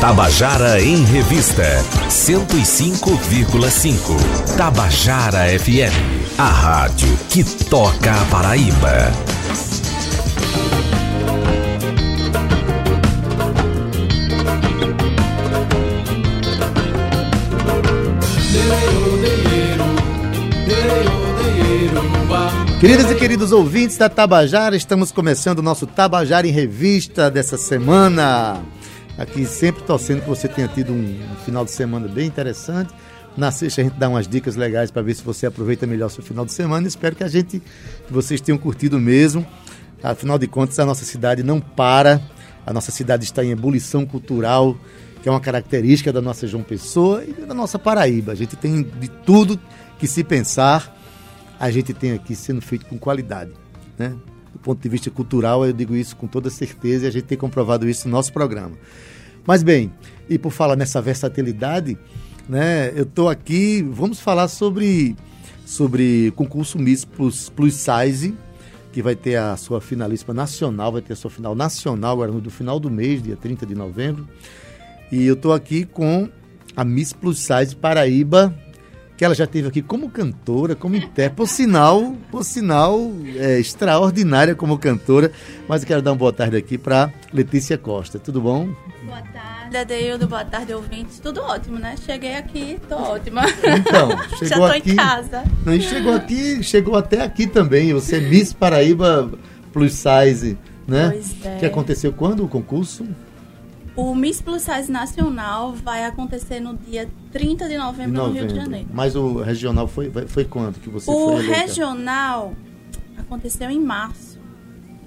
Tabajara em Revista 105,5. Tabajara FM, a rádio que toca a Paraíba. Queridas e queridos ouvintes da Tabajara, estamos começando o nosso Tabajara em Revista dessa semana. Aqui sempre torcendo que você tenha tido um, final de semana bem interessante. Na sexta a gente dá umas dicas legais para ver se você aproveita melhor seu final de semana. Espero que a gente, que vocês tenham curtido mesmo. Afinal de contas, a nossa cidade não para. A nossa cidade está em ebulição cultural, que é uma característica da nossa João Pessoa e da nossa Paraíba. A gente tem de tudo que se pensar, a gente tem aqui sendo feito com qualidade, né? Do ponto de vista cultural, eu digo isso com toda certeza e a gente tem comprovado isso no nosso programa. Mas bem, e por falar nessa versatilidade, né, eu estou aqui, vamos falar sobre sobre concurso Miss Plus, Plus Size, que vai ter a sua finalíssima nacional, vai ter a sua final nacional agora no final do mês, dia 30 de novembro. E eu estou aqui com a Miss Plus Size Paraíba que ela já teve aqui como cantora, como intérprete, por sinal, por sinal é, extraordinária como cantora. Mas eu quero dar uma boa tarde aqui para Letícia Costa. Tudo bom? Boa tarde, Adeildo. Boa tarde, ouvintes. Tudo ótimo, né? Cheguei aqui, tô ótima. Então, chegou Já tô aqui. em casa. Não, chegou aqui, chegou até aqui também. Você é Miss Paraíba Plus Size, né? Pois é. Que aconteceu quando o concurso? O Miss Plus Size Nacional vai acontecer no dia 30 de novembro, Em no Rio de Janeiro. Mas o regional foi, foi quando que você O foi eleita? regional aconteceu em março.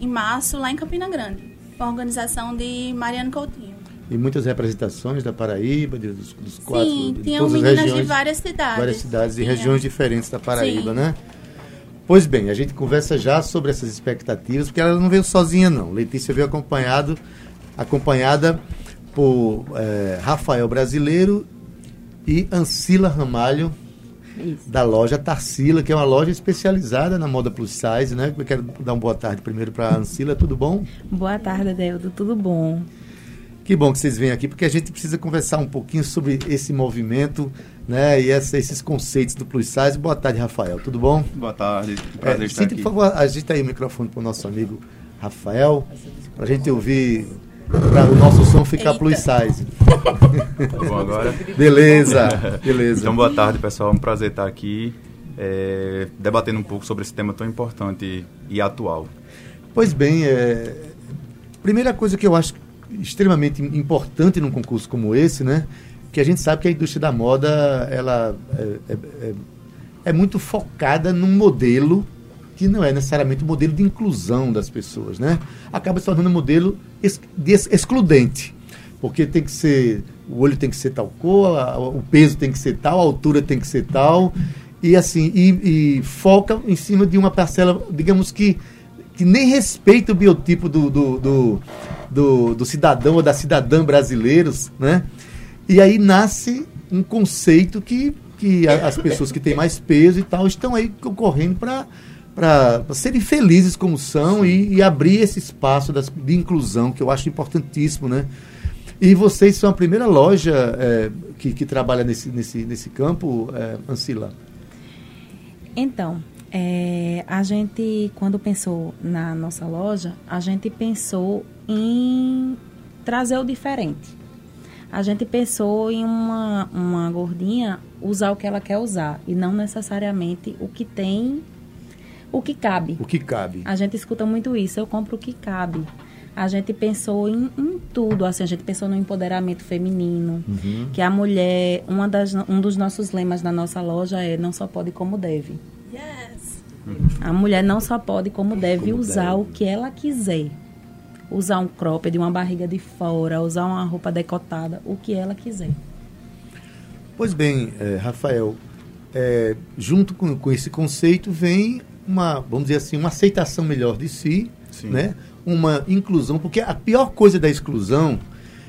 Em março, lá em Campina Grande. Com a organização de Mariano Coutinho. E muitas representações da Paraíba, de- dos, dos quatro, Sim, de tinham todas as meninas de regiões. várias cidades. várias cidades e regiões diferentes da Paraíba, Sim. né? Pois bem, a gente conversa já sobre essas expectativas, porque ela não veio sozinha não. Letícia veio acompanhado, acompanhada por eh, Rafael Brasileiro e Ancila Ramalho, da loja Tarsila, que é uma loja especializada na moda plus size, né? Eu quero dar uma boa tarde primeiro para a Ancila, tudo bom? Boa tarde, Adeldo. Tudo bom? Que bom que vocês vêm aqui, porque a gente precisa conversar um pouquinho sobre esse movimento, né? E essa- esses conceitos do plus size. Boa tarde, Rafael. Tudo bom? Boa tarde, prazer É, estar sinta, aqui. por favor, agita aí o microfone para o nosso amigo Rafael, para a gente ouvir, para o nosso som ficar Eita. plus size. Tá bom agora? Beleza, beleza. Então, boa tarde, pessoal. É um prazer estar aqui é, debatendo um pouco sobre esse tema tão importante e atual. Pois bem, é, primeira coisa que eu acho extremamente importante num concurso como esse, né? Que a gente sabe que a indústria da moda ela é, é- é- é muito focada num modelo que não é necessariamente um modelo de inclusão das pessoas, né? Acaba se tornando um modelo ex- de ex- excludente, porque tem que ser o olho tem que ser tal cor, o peso tem que ser tal, a altura tem que ser tal e assim e, e foca em cima de uma parcela, digamos que que nem respeita o biotipo do, do, do, do- do cidadão ou da cidadã brasileiros, né? E aí nasce um conceito que, que as pessoas que têm mais peso e tal estão aí concorrendo para para serem felizes como são e, e abrir esse espaço das, de inclusão, que eu acho importantíssimo, né? E vocês são a primeira loja é, que, que trabalha nesse, nesse, nesse campo, é, Ancila? Então, é, a gente, quando pensou na nossa loja, a gente pensou em trazer o diferente. A gente pensou em uma, uma gordinha usar o que ela quer usar e não necessariamente o que tem, o que cabe. O que cabe? A gente escuta muito isso, eu compro o que cabe. A gente pensou em, em tudo, assim, a gente pensou no empoderamento feminino, Uhum. que a mulher, uma das, um dos nossos lemas da nossa loja é não só pode como deve. Yes. A mulher não só pode como deve Como usar deve. o que ela quiser. Usar um cropped, uma barriga de fora, usar uma roupa decotada, o que ela quiser. Pois bem, eh, Rafael, eh, junto com, com esse conceito vem uma, vamos dizer assim, uma aceitação melhor de si, Sim. né? uma inclusão, porque a pior coisa da exclusão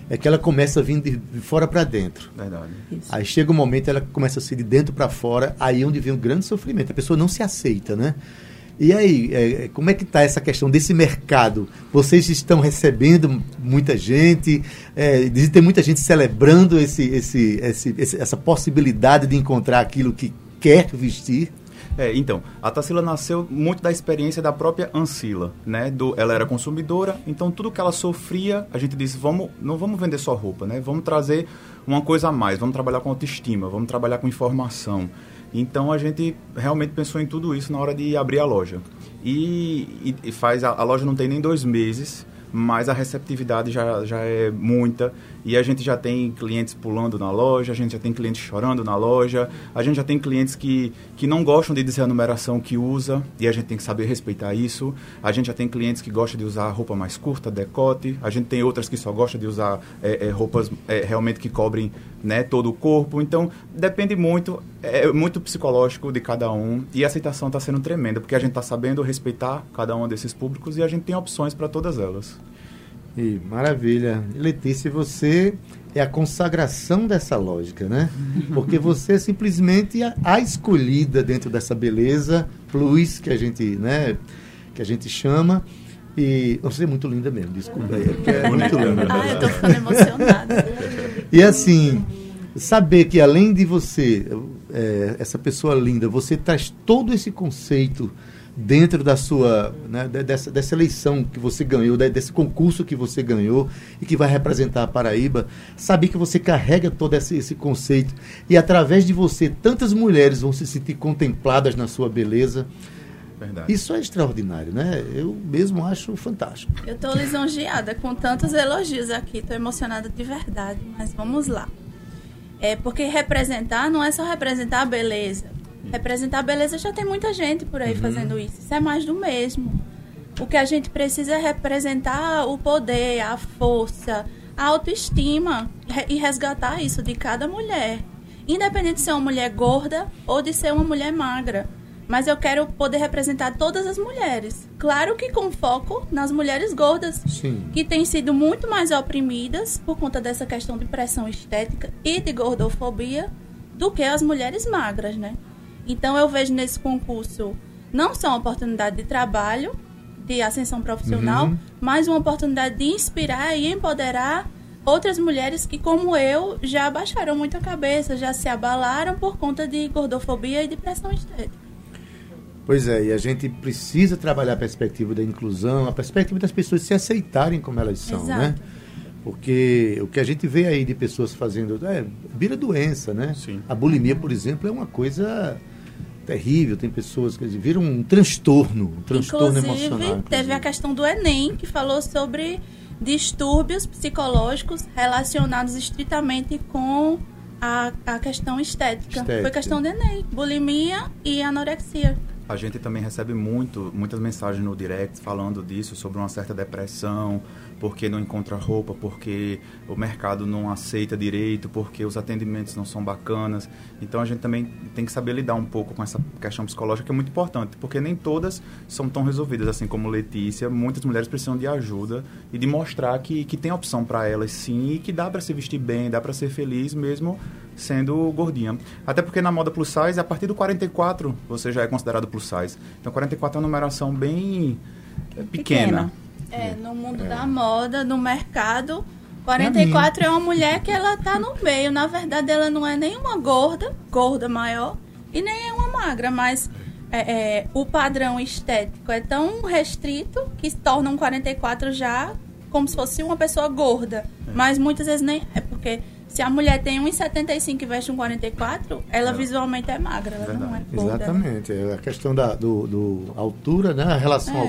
é que ela começa a vir de, de fora para dentro. Verdade. Isso. Aí chega um momento ela começa a ser de dentro para fora, aí é onde vem um grande sofrimento. A pessoa não se aceita, né? E aí, é, como é que está essa questão desse mercado? Vocês estão recebendo muita gente, é, tem muita gente celebrando esse, esse, esse, essa possibilidade de encontrar aquilo que quer vestir? É, então, a Tarsila nasceu muito da experiência da própria Ancila, né? Do, ela era consumidora, então tudo que ela sofria, a gente disse, vamos, não vamos vender só roupa, né? Vamos trazer uma coisa a mais, vamos trabalhar com autoestima, vamos trabalhar com informação. Então a gente realmente pensou em tudo isso na hora de abrir a loja. E, e faz a, a loja não tem nem dois meses, mas a receptividade já, já é muita. E a gente já tem clientes pulando na loja, a gente já tem clientes chorando na loja, a gente já tem clientes que, que não gostam de dizer a numeração que usa, e a gente tem que saber respeitar isso. A gente já tem clientes que gostam de usar roupa mais curta, decote. A gente tem outras que só gostam de usar é, é, roupas é, realmente que cobrem né, todo o corpo. Então, depende muito, é muito psicológico de cada um. E a aceitação está sendo tremenda, porque a gente está sabendo respeitar cada um desses públicos e a gente tem opções para todas elas. E, maravilha. Letícia, você é a consagração dessa lógica, né? Porque você é simplesmente a, a escolhida dentro dessa beleza plus que a gente, né, que a gente chama. E você é muito linda mesmo, desculpa aí, é, é muito linda. Ah, eu tô ficando emocionada. E assim, saber que além de você, é, essa pessoa linda, você traz todo esse conceito dentro da sua né, dessa, dessa eleição que você ganhou, desse concurso que você ganhou e que vai representar a Paraíba, saber que você carrega todo esse, esse conceito e através de você tantas mulheres vão se sentir contempladas na sua beleza. Verdade. Isso é extraordinário, né? Eu mesmo acho fantástico. Eu estou lisonjeada com tantos elogios aqui, estou emocionada de verdade, mas vamos lá. É porque representar não é só representar a beleza, Representar a beleza já tem muita gente por aí uhum. fazendo isso. Isso é mais do mesmo. O que a gente precisa é representar o poder, a força, a autoestima e resgatar isso de cada mulher. Independente de ser uma mulher gorda ou de ser uma mulher magra. Mas eu quero poder representar todas as mulheres. Claro que com foco nas mulheres gordas, Sim. que têm sido muito mais oprimidas por conta dessa questão de pressão estética e de gordofobia do que as mulheres magras, né? Então eu vejo nesse concurso não só uma oportunidade de trabalho, de ascensão profissional, uhum. mas uma oportunidade de inspirar e empoderar outras mulheres que, como eu, já abaixaram muito a cabeça, já se abalaram por conta de gordofobia e de pressão estética. Pois é, e a gente precisa trabalhar a perspectiva da inclusão, a perspectiva das pessoas se aceitarem como elas são, né? Exato. né? Porque o que a gente vê aí de pessoas fazendo. É, vira doença, né? Sim. A bulimia, por exemplo, é uma coisa terrível, tem pessoas que viram um transtorno, um transtorno inclusive, emocional. Inclusive, teve a questão do Enem, que falou sobre distúrbios psicológicos relacionados estritamente com a, a questão estética. estética. Foi questão do Enem, bulimia e anorexia. A gente também recebe muito, muitas mensagens no direct falando disso, sobre uma certa depressão, porque não encontra roupa, porque o mercado não aceita direito, porque os atendimentos não são bacanas. Então a gente também tem que saber lidar um pouco com essa questão psicológica que é muito importante, porque nem todas são tão resolvidas, assim como Letícia. Muitas mulheres precisam de ajuda e de mostrar que, que tem opção para elas sim e que dá para se vestir bem, dá para ser feliz mesmo sendo gordinha. Até porque na moda plus size, a partir do 44 você já é considerado plus size. Então 44 é uma numeração bem pequena. pequena. É, no mundo é. da moda, no mercado, 44 é uma mulher que ela tá no meio. Na verdade, ela não é nem uma gorda, gorda maior, e nem é uma magra, mas é, é, o padrão estético é tão restrito que se torna um 44 já como se fosse uma pessoa gorda. É. Mas muitas vezes nem é porque se a mulher tem 1,75 e veste um 44, ela é. visualmente é magra, ela Verdade. não é gorda. Né? Exatamente. Né? A questão da do, do altura, né? A relação é.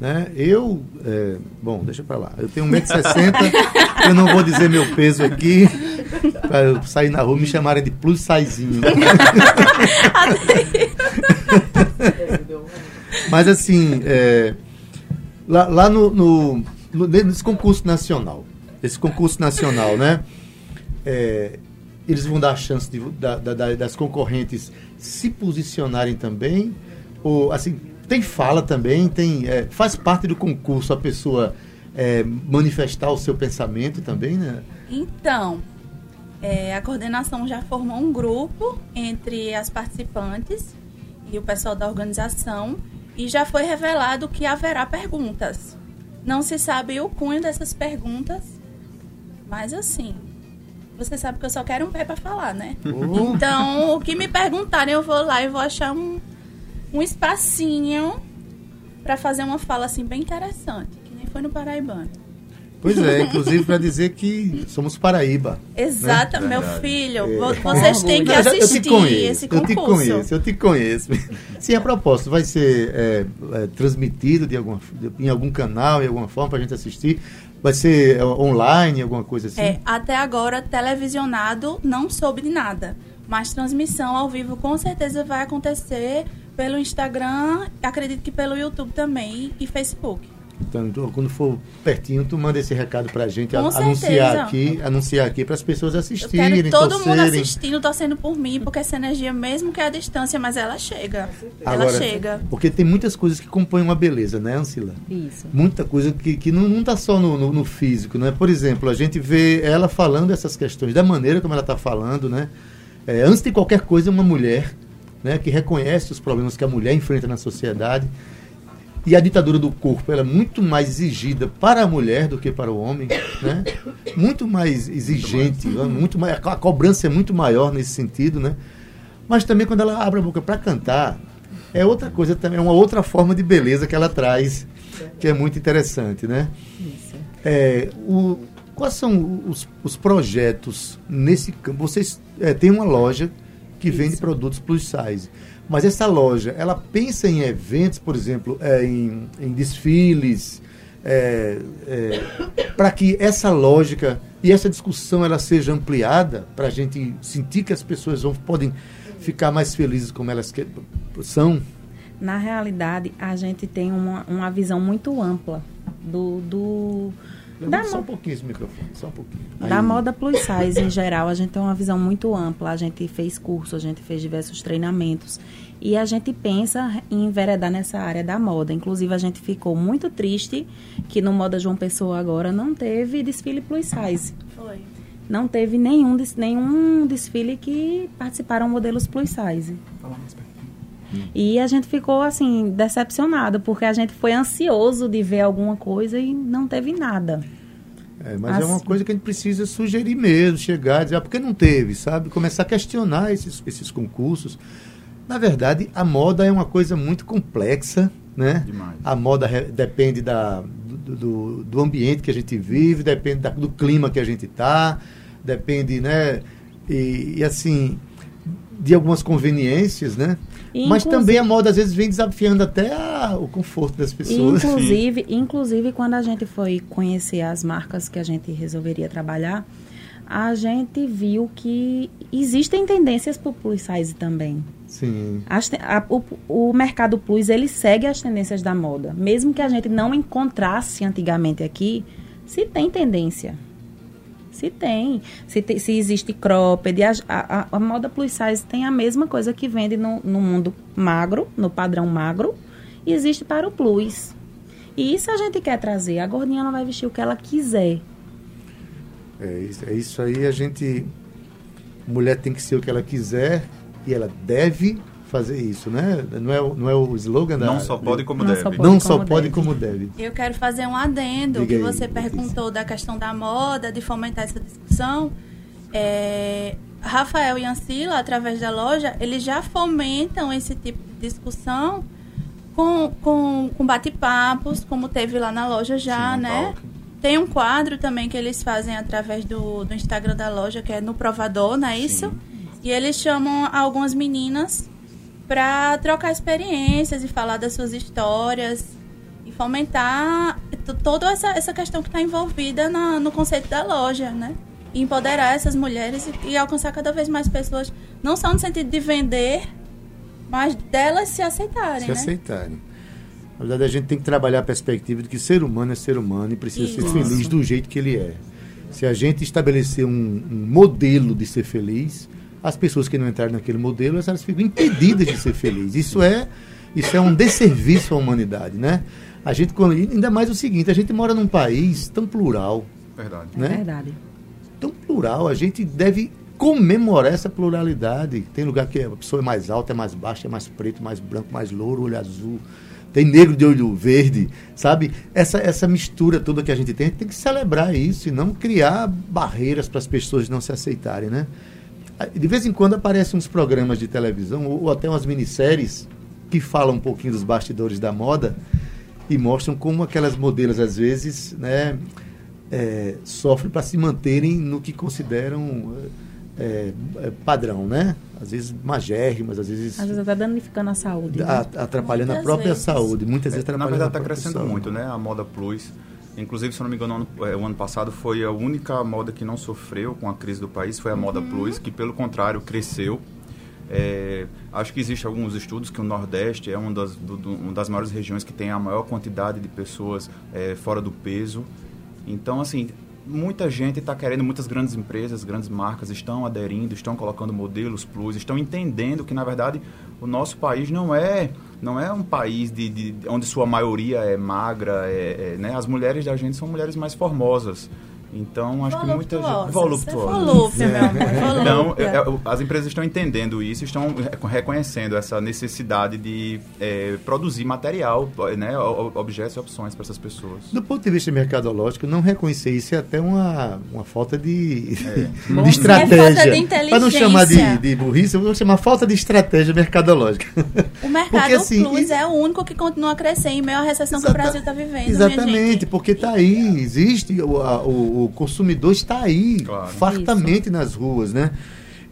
Né? Eu, é, bom, deixa pra lá. Eu tenho 1,60m, eu não vou dizer meu peso aqui, para eu sair na rua me chamarem de plus sizinho. Mas assim, é, lá, lá no, no, no, nesse concurso nacional, esse concurso nacional, né? É, eles vão dar a chance de, da, da, das concorrentes se posicionarem também? Ou, assim, tem fala também, tem é, faz parte do concurso a pessoa é, manifestar o seu pensamento também, né? Então, é, a coordenação já formou um grupo entre as participantes e o pessoal da organização e já foi revelado que haverá perguntas. Não se sabe o cunho dessas perguntas, mas assim, você sabe que eu só quero um pé para falar, né? Então, o que me perguntarem, eu vou lá e vou achar um, um espacinho para fazer uma fala assim bem interessante, que nem foi no Paraibano. Pois é, inclusive para dizer que somos Paraíba. Exato, Né? meu filho. vo- Vocês têm que Não, eu já- assistir eu te conheço, esse Eu te concurso. conheço, eu te conheço. Sim, a propósito, vai ser é, é, transmitido de alguma, em algum canal, em alguma forma, para a gente assistir? Vai ser é, online, alguma coisa assim? É, até agora, televisionado, não soube de nada. Mas transmissão ao vivo com certeza vai acontecer pelo Instagram, acredito que pelo YouTube também e Facebook. Então, tu- quando for pertinho, tu manda esse recado pra gente, a- anunciar certeza. aqui, anunciar aqui para as pessoas Eu assistirem, quero todo mundo torcerem. assistindo, torcendo por mim, porque essa energia, mesmo que é a distância, mas ela chega. ela Agora, chega. Porque tem muitas coisas que compõem uma beleza, né, Ancila? Isso. Muita coisa que, que não, não tá só no, no, no físico, né? Por exemplo, a gente vê ela falando essas questões, da maneira como ela está falando, né? É, antes de qualquer coisa, uma mulher né, que reconhece os problemas que a mulher enfrenta na sociedade. E a ditadura do corpo ela é muito mais exigida para a mulher do que para o homem, né? Muito mais exigente, né? muito mais, a cobrança é muito maior nesse sentido, né? Mas também quando ela abre a boca para cantar, é outra coisa também, é uma outra forma de beleza que ela traz, que é muito interessante, né? Isso. É, o, quais são os, os projetos nesse campo? Vocês é, têm uma loja que vende produtos plus size, mas essa loja, ela pensa em eventos, por exemplo, é, em, em desfiles, para que essa lógica e essa discussão ela seja ampliada, para a gente sentir que as pessoas vão, podem ficar mais felizes como elas que, são. Na realidade, a gente tem uma, uma visão muito ampla do, do da, Só um pouquinho esse microfone, só um pouquinho. da Aí. moda plus size em geral. A gente tem uma visão muito ampla. A gente fez curso, a gente fez diversos treinamentos. E a gente pensa em enveredar nessa área da moda. Inclusive, a gente ficou muito triste que no Moda João Pessoa agora não teve desfile plus size. Foi. Não teve nenhum, nenhum desfile que participaram modelos plus size. E a gente ficou assim, decepcionado, porque a gente foi ansioso de ver alguma coisa e não teve nada. É, mas é uma Assim. coisa que a gente precisa sugerir mesmo, chegar e dizer, ah, por que não teve, sabe? Começar a questionar esses, esses concursos. Na verdade, a moda é uma coisa muito complexa, né? Demais. A moda depende da, do, do, do ambiente que a gente vive, depende da- do clima que a gente está, depende, né? E, e, assim, de algumas conveniências, né? E, Mas inclusive- também a moda às vezes vem desafiando até a- o conforto das pessoas. Inclusive, inclusive, quando a gente foi conhecer as marcas que a gente resolveria trabalhar, a gente viu que existem tendências para o plus size também. Sim. As a- o, o mercado plus ele segue as tendências da moda, mesmo que a gente não encontrasse antigamente aqui, se tem tendência. Se tem. Se, te- se existe cropped, a, a, a moda plus size tem a mesma coisa que vende no, no mundo magro, no padrão magro, e existe para o plus. E isso a gente quer trazer. A gordinha ela vai vestir o que ela quiser. É isso, é isso aí, a gente. Mulher tem que ser o que ela quiser e ela deve fazer isso, né? Não é, o- não é o slogan da. Não só pode como Não deve. só pode. Não só como pode deve. como deve. Eu quero fazer um adendo Diga que aí, você Letícia. perguntou da questão da moda, de fomentar essa discussão. É, Rafael e Ancila, através da loja, eles já fomentam esse tipo de discussão com, com, com bate-papos, como teve lá na loja já, Sim, né? talk. Tem um quadro também que eles fazem através do, do Instagram da loja, que é no provador, não é isso? E eles chamam algumas meninas para trocar experiências e falar das suas histórias e fomentar toda essa, essa questão que está envolvida na- no conceito da loja, né? E empoderar essas mulheres e, e alcançar cada vez mais pessoas, não só no sentido de vender, mas delas se aceitarem, Se né? aceitarem. Na verdade, a gente tem que trabalhar a perspectiva de que ser humano é ser humano e precisa ser Isso. feliz do jeito que ele é. Se a gente estabelecer um, um modelo de ser feliz, as pessoas que não entrarem naquele modelo, elas ficam impedidas de ser felizes. Isso é, isso é um desserviço à humanidade, né? A gente, quando- ainda mais o seguinte, a gente mora num país tão plural, Verdade. É né? verdade. tão plural, a gente deve comemorar essa pluralidade. Tem lugar que a pessoa é mais alta, é mais baixa, é mais preto, mais branco, mais louro, olho azul. Tem negro de olho verde, sabe? Essa, essa mistura toda que a gente tem, tem que celebrar isso e não criar barreiras para as pessoas não se aceitarem, né? De vez em quando aparecem uns programas de televisão ou, ou até umas minisséries que falam um pouquinho dos bastidores da moda e mostram como aquelas modelos, às vezes, né, é, sofrem para se manterem no que consideram é, é, padrão, né? Às vezes magérrimas, às vezes. Às vezes até danificando a saúde. Né? atrapalhando Muitas a própria vezes. saúde. Muitas vezes atrapalhando. Na verdade, está crescendo saúde. muito, né? A moda plus. Inclusive, se não me engano, ano, é, o ano passado foi a única moda que não sofreu com a crise do país, foi a moda uhum. plus, que pelo contrário cresceu. É, acho que existe alguns estudos que o Nordeste é uma das, do, do, uma das maiores regiões que tem a maior quantidade de pessoas é, fora do peso. Então, assim, muita gente está querendo, muitas grandes empresas, grandes marcas estão aderindo, estão colocando modelos plus, estão entendendo que, na verdade, o nosso país não é não é um país de, de onde sua maioria é magra, é, é, né? As mulheres da gente são mulheres mais formosas. Então, acho que muita gente. Voluptuosa. Volúpia, meu amor. Então, é, é, as empresas estão entendendo isso, estão reconhecendo essa necessidade de é, produzir material, né, objetos e opções para essas pessoas. Do ponto de vista mercadológico, não reconhecer isso é até uma, uma falta de, é. de estratégia. Para não chamar de, de burrice, eu vou chamar falta de estratégia mercadológica. O mercado porque, assim, plus é o único que continua a crescer em meio à recessão que o Brasil está vivendo. Exatamente, porque está aí, existe o, o o consumidor está aí, claro. fartamente Isso. nas ruas, né?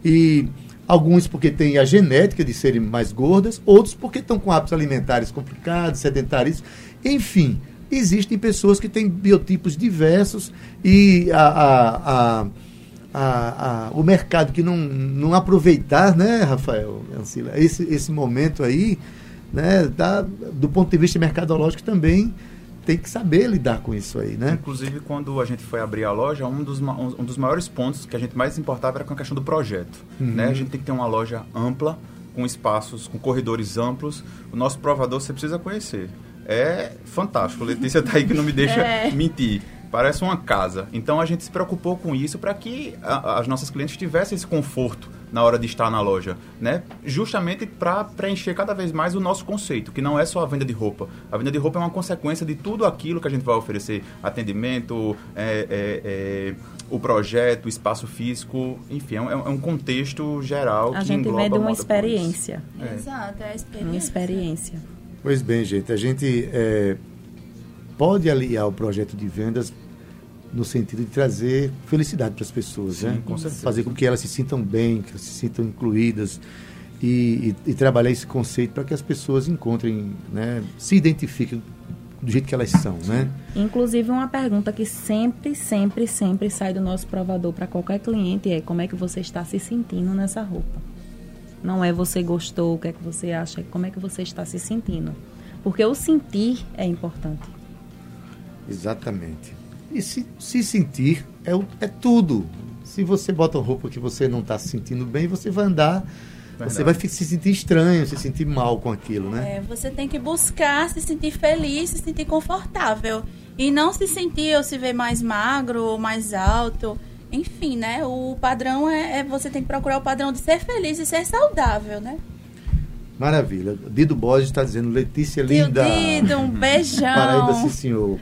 E alguns porque têm a genética de serem mais gordas, outros porque estão com hábitos alimentares complicados, sedentários, enfim. Existem pessoas que têm biotipos diversos e a, a, a a, a, o mercado que não, não aproveitar, né, Rafael, Ancila, esse, esse momento aí, né, dá, do ponto de vista mercadológico também tem que saber lidar com isso aí, né? Inclusive, quando a gente foi abrir a loja, um dos, um dos maiores pontos que a gente mais importava era com a questão do projeto. Uhum. Né? A gente tem que ter uma loja ampla, com espaços, com corredores amplos. O nosso provador você precisa conhecer. É fantástico. Letícia está aí que não me deixa é. mentir parece uma casa. Então a gente se preocupou com isso para que a, as nossas clientes tivessem esse conforto na hora de estar na loja, né? Justamente para preencher cada vez mais o nosso conceito, que não é só a venda de roupa. A venda de roupa é uma consequência de tudo aquilo que a gente vai oferecer: atendimento, é, é, é, o projeto, o espaço físico, enfim, é um, é um contexto geral. A que gente vende uma experiência. Exato, é a experiência. Uma experiência. Pois bem, gente, a gente é, pode aliar o projeto de vendas no sentido de trazer felicidade para as pessoas, Sim, né? Com certeza. Fazer com que elas se sintam bem, que elas se sintam incluídas e, e, e trabalhar esse conceito para que as pessoas encontrem, né, se identifiquem do jeito que elas são, né? Inclusive uma pergunta que sempre, sempre, sempre sai do nosso provador para qualquer cliente é como é que você está se sentindo nessa roupa. Não é você gostou, o que é que você acha, é como é que você está se sentindo. Porque o sentir é importante. Exatamente. E se, se sentir é, é tudo. Se você bota roupa que você não está se sentindo bem, você vai andar Verdade. Você vai se sentir estranho, se sentir mal com aquilo, né? É, você tem que buscar se sentir feliz, se sentir confortável. E não se sentir ou se ver mais magro ou mais alto. Enfim, né? O padrão é, é você tem que procurar o padrão de ser feliz e ser saudável, né? Maravilha. Dido Borges está dizendo, Letícia tio linda. Dido, um beijão. Paraíba, sim, senhor.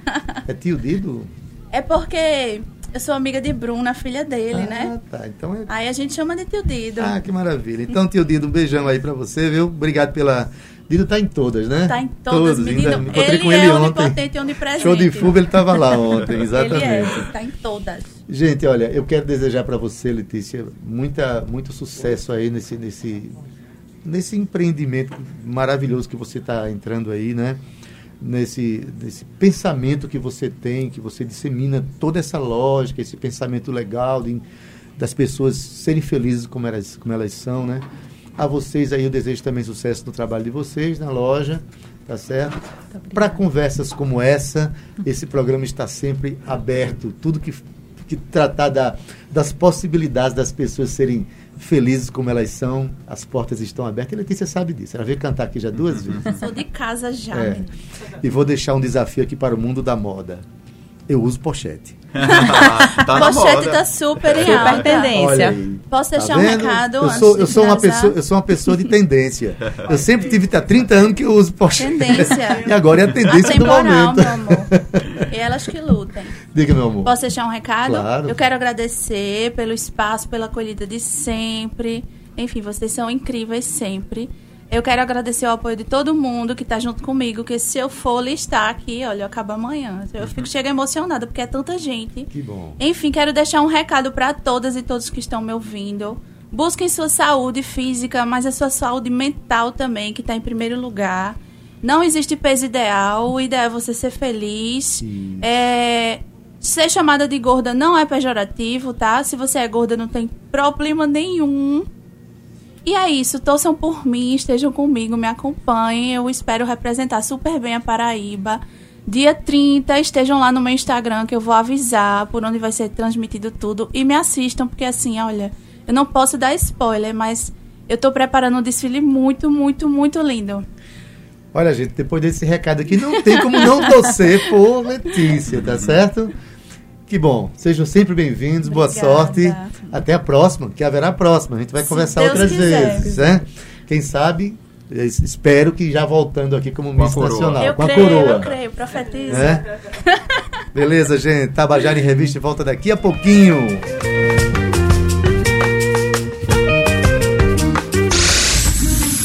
É tio Dido? É porque eu sou amiga de Bruna, filha dele, ah, né? tá. Então é... Aí a gente chama de tio Dido. Ah, que maravilha. Então, tio Dido, um beijão aí para você, viu? Obrigado pela... Dido tá em todas, né? Tá em todas, todas. menino. Ainda encontrei ele com ele é ontem. e onipresente. Show de fuga, ele tava lá ontem, exatamente. ele é, tá em todas. Gente, olha, eu quero desejar para você, Letícia, muita, muito sucesso aí nesse, nesse nesse empreendimento maravilhoso que você está entrando aí, né? Nesse, nesse pensamento que você tem, que você dissemina toda essa lógica, esse pensamento legal de, das pessoas serem felizes como elas, como elas são, né? A vocês aí eu desejo também sucesso no trabalho de vocês, na loja, tá certo? Para conversas como essa, esse programa está sempre aberto. Tudo que, que tratar da, das possibilidades das pessoas serem felizes como elas são, as portas estão abertas. E Letícia sabe disso. Ela veio cantar aqui já duas vezes. Sou de casa já. É. E vou deixar um desafio aqui para o mundo da moda. Eu uso pochete. tá pochete está super em super tendência. Posso Tá deixar um vendo? recado Eu antes sou, de eu, sou uma pessoa, eu sou uma pessoa de tendência. Eu sempre tive há 30 anos que eu uso pochete. Tendência. E agora é a tendência do momento. meu amor. E elas que lutem. Diga, meu amor. Posso deixar um recado? Claro. Eu quero agradecer pelo espaço, pela acolhida de sempre. Enfim, vocês são incríveis sempre. Eu quero agradecer o apoio de todo mundo que está junto comigo, que se eu for listar aqui, olha, eu acabo amanhã. Eu fico, chego emocionada, porque é tanta gente. Que bom. Enfim, quero deixar um recado para todas e todos que estão me ouvindo. Busquem sua saúde física, mas a sua saúde mental também, que está em primeiro lugar. Não existe peso ideal, o ideal é você ser feliz. É, ser chamada de gorda não é pejorativo, tá? Se você é gorda, não tem problema nenhum. E é isso, torçam por mim, estejam comigo, me acompanhem. Eu espero representar super bem a Paraíba. Dia 30, estejam lá no meu Instagram que eu vou avisar por onde vai ser transmitido tudo. E me assistam, porque assim, olha, eu não posso dar spoiler, mas eu tô preparando um desfile muito, muito, muito lindo. Olha, gente, depois desse recado aqui, não tem como não torcer por Letícia, tá certo? Que bom. Sejam sempre bem-vindos, boa sorte. Até a próxima, que haverá a próxima. A gente vai Se conversar Deus outras quiser. vezes, né? Quem sabe, eu espero que já voltando aqui como Com a Miss. Nacional, eu com a creio, coroa. eu creio, profetiza. É? Beleza, gente. Tabajara em Revista volta daqui a pouquinho.